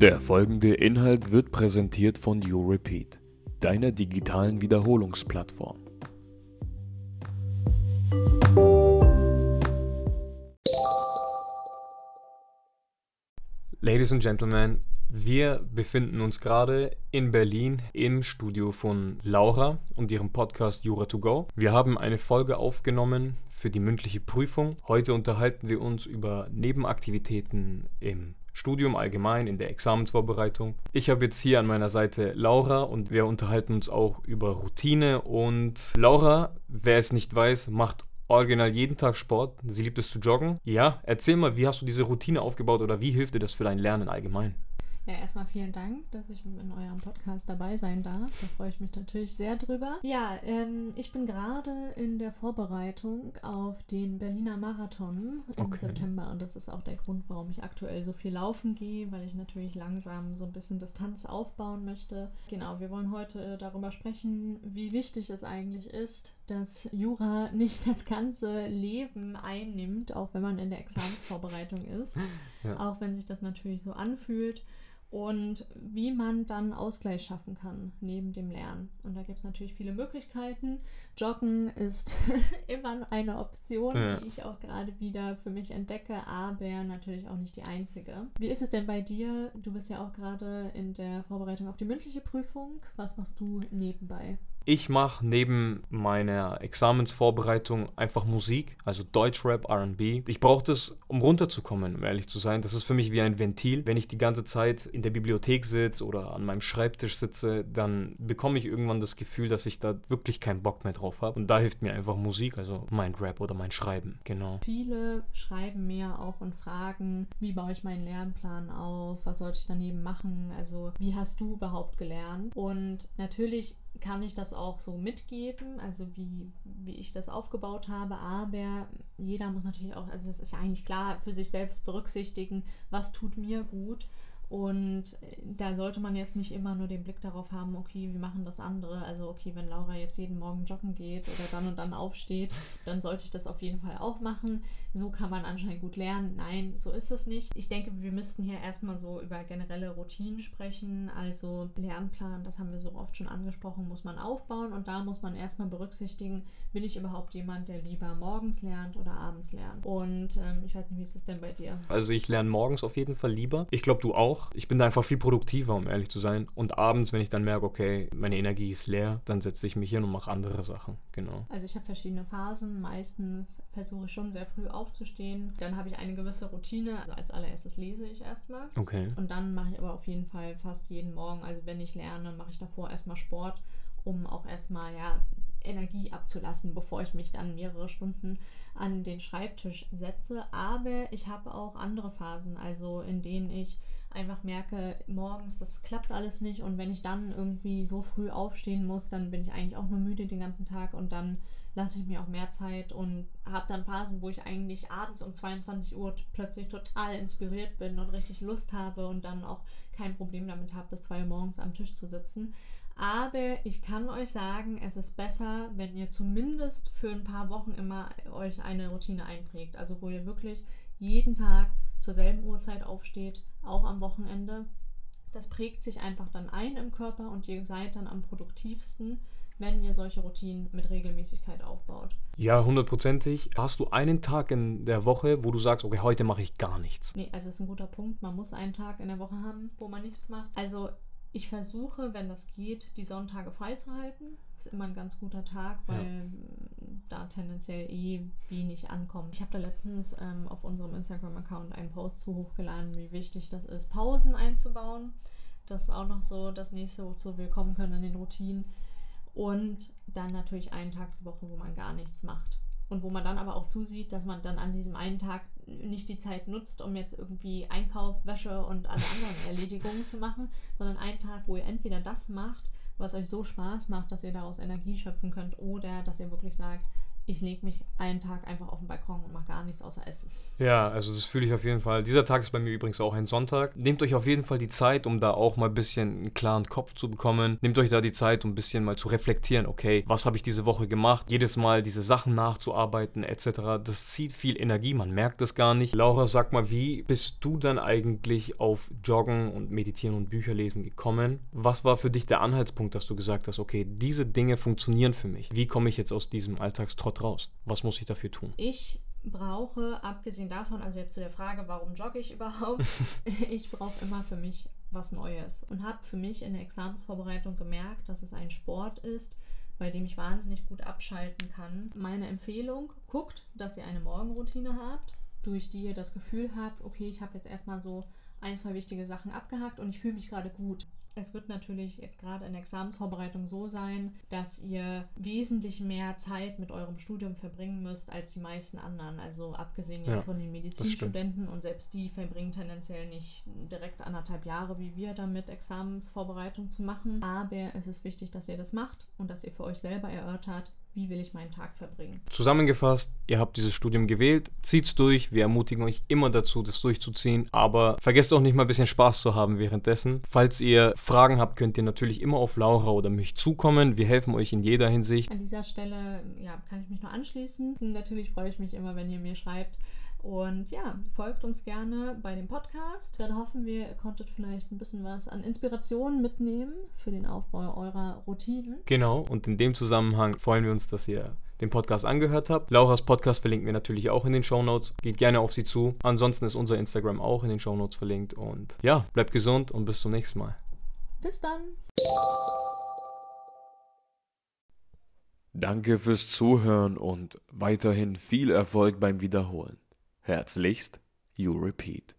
Der folgende Inhalt wird präsentiert von YouRepeat, deiner digitalen Wiederholungsplattform. Ladies and Gentlemen, wir befinden uns gerade in Berlin im Studio von Laura und ihrem Podcast Jura to Go. Wir haben eine Folge aufgenommen für die mündliche Prüfung. Heute unterhalten wir uns über Nebenaktivitäten im Studium allgemein, in der Examensvorbereitung. Ich habe jetzt hier an meiner Seite Laura und wir unterhalten uns auch über Routine. Und Laura, wer es nicht weiß, macht original jeden Tag Sport. Sie liebt es zu joggen. Ja, erzähl mal, wie hast du diese Routine aufgebaut oder wie hilft dir das für dein Lernen allgemein? Ja, erstmal vielen Dank, dass ich in eurem Podcast dabei sein darf. Da freue ich mich natürlich sehr drüber. Ja, ähm, ich bin gerade in der Vorbereitung auf den Berliner Marathon im Okay. September und das ist auch der Grund, warum ich aktuell so viel laufen gehe, weil ich natürlich langsam so ein bisschen Distanz aufbauen möchte. Genau, wir wollen heute äh, darüber sprechen, wie wichtig es eigentlich ist, dass Jura nicht das ganze Leben einnimmt, auch wenn man in der Examensvorbereitung ist Ja. auch wenn sich das natürlich so anfühlt. Und wie man dann Ausgleich schaffen kann neben dem Lernen. Und da gibt es natürlich viele Möglichkeiten. Joggen ist immer eine Option, Ja. die ich auch gerade wieder für mich entdecke, aber natürlich auch nicht die einzige. Wie ist es denn bei dir? Du bist ja auch gerade in der Vorbereitung auf die mündliche Prüfung. Was machst du nebenbei? Ich mache neben meiner Examensvorbereitung einfach Musik, also Deutschrap, RB. Ich brauche das, um runterzukommen, um ehrlich zu sein. Das ist für mich wie ein Ventil. Wenn ich die ganze Zeit in der Bibliothek sitze oder an meinem Schreibtisch sitze, dann bekomme ich irgendwann das Gefühl, dass ich da wirklich keinen Bock mehr drauf habe. Und da hilft mir einfach Musik, also mein Rap oder mein Schreiben. Genau. Viele schreiben mir auch und fragen, wie baue ich meinen Lernplan auf, was sollte ich daneben machen, also wie hast du überhaupt gelernt? Und natürlich kann ich das auch so mitgeben, also wie, wie ich das aufgebaut habe, aber jeder muss natürlich auch, also das ist ja eigentlich klar, für sich selbst berücksichtigen, was tut mir gut. Und äh, da sollte man jetzt nicht immer nur den Blick darauf haben, okay, wie machen das andere. Also, okay, wenn Laura jetzt jeden Morgen joggen geht oder dann und dann aufsteht, dann sollte ich das auf jeden Fall auch machen. So kann man anscheinend gut lernen. Nein, so ist es nicht. Ich denke, wir müssten hier erstmal so über generelle Routinen sprechen. Also Lernplan, das haben wir so oft schon angesprochen, muss man aufbauen und da muss man erstmal berücksichtigen, bin ich überhaupt jemand, der lieber morgens lernt oder abends lernt. Und ähm, ich weiß nicht, wie ist das denn bei dir? Also ich lerne morgens auf jeden Fall lieber. Ich glaube, du auch. Ich bin da einfach viel produktiver, um ehrlich zu sein. Und abends, wenn ich dann merke, okay, meine Energie ist leer, dann setze ich mich hin und mache andere Sachen. Genau. Also ich habe verschiedene Phasen. Meistens versuche ich schon sehr früh aufzustehen. Dann habe ich eine gewisse Routine. Also als allererstes lese ich erstmal. Okay. Und dann mache ich aber auf jeden Fall fast jeden Morgen, also wenn ich lerne, mache ich davor erstmal Sport, um auch erstmal ja Energie abzulassen, bevor ich mich dann mehrere Stunden an den Schreibtisch setze. Aber ich habe auch andere Phasen, also in denen ich einfach merke, morgens, das klappt alles nicht und wenn ich dann irgendwie so früh aufstehen muss, dann bin ich eigentlich auch nur müde den ganzen Tag und dann lasse ich mir auch mehr Zeit und habe dann Phasen, wo ich eigentlich abends um 22 Uhr plötzlich total inspiriert bin und richtig Lust habe und dann auch kein Problem damit habe, bis 2 Uhr morgens am Tisch zu sitzen. Aber ich kann euch sagen, es ist besser, wenn ihr zumindest für ein paar Wochen immer euch eine Routine einprägt. Also wo ihr wirklich jeden Tag zur selben Uhrzeit aufsteht, auch am Wochenende. Das prägt sich einfach dann ein im Körper und ihr seid dann am produktivsten, wenn ihr solche Routinen mit Regelmäßigkeit aufbaut. Ja, hundertprozentig. Hast du einen Tag in der Woche, wo du sagst, okay, heute mache ich gar nichts? Nee, also das ist ein guter Punkt. Man muss einen Tag in der Woche haben, wo man nichts macht. Also ich versuche, wenn das geht, die Sonntage freizuhalten. Das ist immer ein ganz guter Tag, Ja. weil mm, da tendenziell eh wenig ankommt. Ich habe da letztens ähm, auf unserem Instagram-Account einen Post zu hochgeladen, wie wichtig das ist, Pausen einzubauen. Das ist auch noch so das nächste, wozu wir kommen können in den Routinen. Und dann natürlich einen Tag die Woche, wo man gar nichts macht. Und wo man dann aber auch zusieht, dass man dann an diesem einen Tag nicht die Zeit nutzt, um jetzt irgendwie Einkauf, Wäsche und alle anderen Erledigungen zu machen, sondern einen Tag, wo ihr entweder das macht, was euch so Spaß macht, dass ihr daraus Energie schöpfen könnt, oder dass ihr wirklich sagt, ich lege mich einen Tag einfach auf den Balkon und mache gar nichts außer Essen. Ja, also das fühle ich auf jeden Fall. Dieser Tag ist bei mir übrigens auch ein Sonntag. Nehmt euch auf jeden Fall die Zeit, um da auch mal ein bisschen einen klaren Kopf zu bekommen. Nehmt euch da die Zeit, um ein bisschen mal zu reflektieren, okay, was habe ich diese Woche gemacht? Jedes Mal diese Sachen nachzuarbeiten etc. Das zieht viel Energie, man merkt es gar nicht. Laura, sag mal, wie bist du dann eigentlich auf Joggen und Meditieren und Bücherlesen gekommen? Was war für dich der Anhaltspunkt, dass du gesagt hast, okay, diese Dinge funktionieren für mich? Wie komme ich jetzt aus diesem Alltagstrott raus? Was muss ich dafür tun? Ich brauche, abgesehen davon, also jetzt zu der Frage, warum jogge ich überhaupt, ich brauche immer für mich was Neues und habe für mich in der Examensvorbereitung gemerkt, dass es ein Sport ist, bei dem ich wahnsinnig gut abschalten kann. Meine Empfehlung, guckt, dass ihr eine Morgenroutine habt, durch die ihr das Gefühl habt, okay, ich habe jetzt erstmal so ein, zwei wichtige Sachen abgehakt und ich fühle mich gerade gut. Es wird natürlich jetzt gerade in der Examensvorbereitung so sein, dass ihr wesentlich mehr Zeit mit eurem Studium verbringen müsst als die meisten anderen. Also abgesehen jetzt Ja, von den Medizinstudenten und selbst die verbringen tendenziell nicht direkt anderthalb Jahre wie wir damit Examensvorbereitung zu machen. Aber es ist wichtig, dass ihr das macht und dass ihr für euch selber erörtert, wie will ich meinen Tag verbringen. Zusammengefasst, ihr habt dieses Studium gewählt, zieht's durch. Wir ermutigen euch immer dazu, das durchzuziehen. Aber vergesst auch nicht mal ein bisschen Spaß zu haben währenddessen. Falls ihr Fragen habt, könnt ihr natürlich immer auf Laura oder mich zukommen. Wir helfen euch in jeder Hinsicht. An dieser Stelle ja, kann ich mich nur anschließen. Natürlich freue ich mich immer, wenn ihr mir schreibt. Und ja, folgt uns gerne bei dem Podcast. Dann hoffen wir, ihr konntet vielleicht ein bisschen was an Inspiration mitnehmen für den Aufbau eurer Routinen. Genau, und in dem Zusammenhang freuen wir uns, dass ihr den Podcast angehört habt. Lauras Podcast verlinken wir natürlich auch in den Show Notes. Geht gerne auf sie zu. Ansonsten ist unser Instagram auch in den Show Notes verlinkt. Und ja, bleibt gesund und bis zum nächsten Mal. Bis dann! Danke fürs Zuhören und weiterhin viel Erfolg beim Wiederholen. Herzlichst, You Repeat.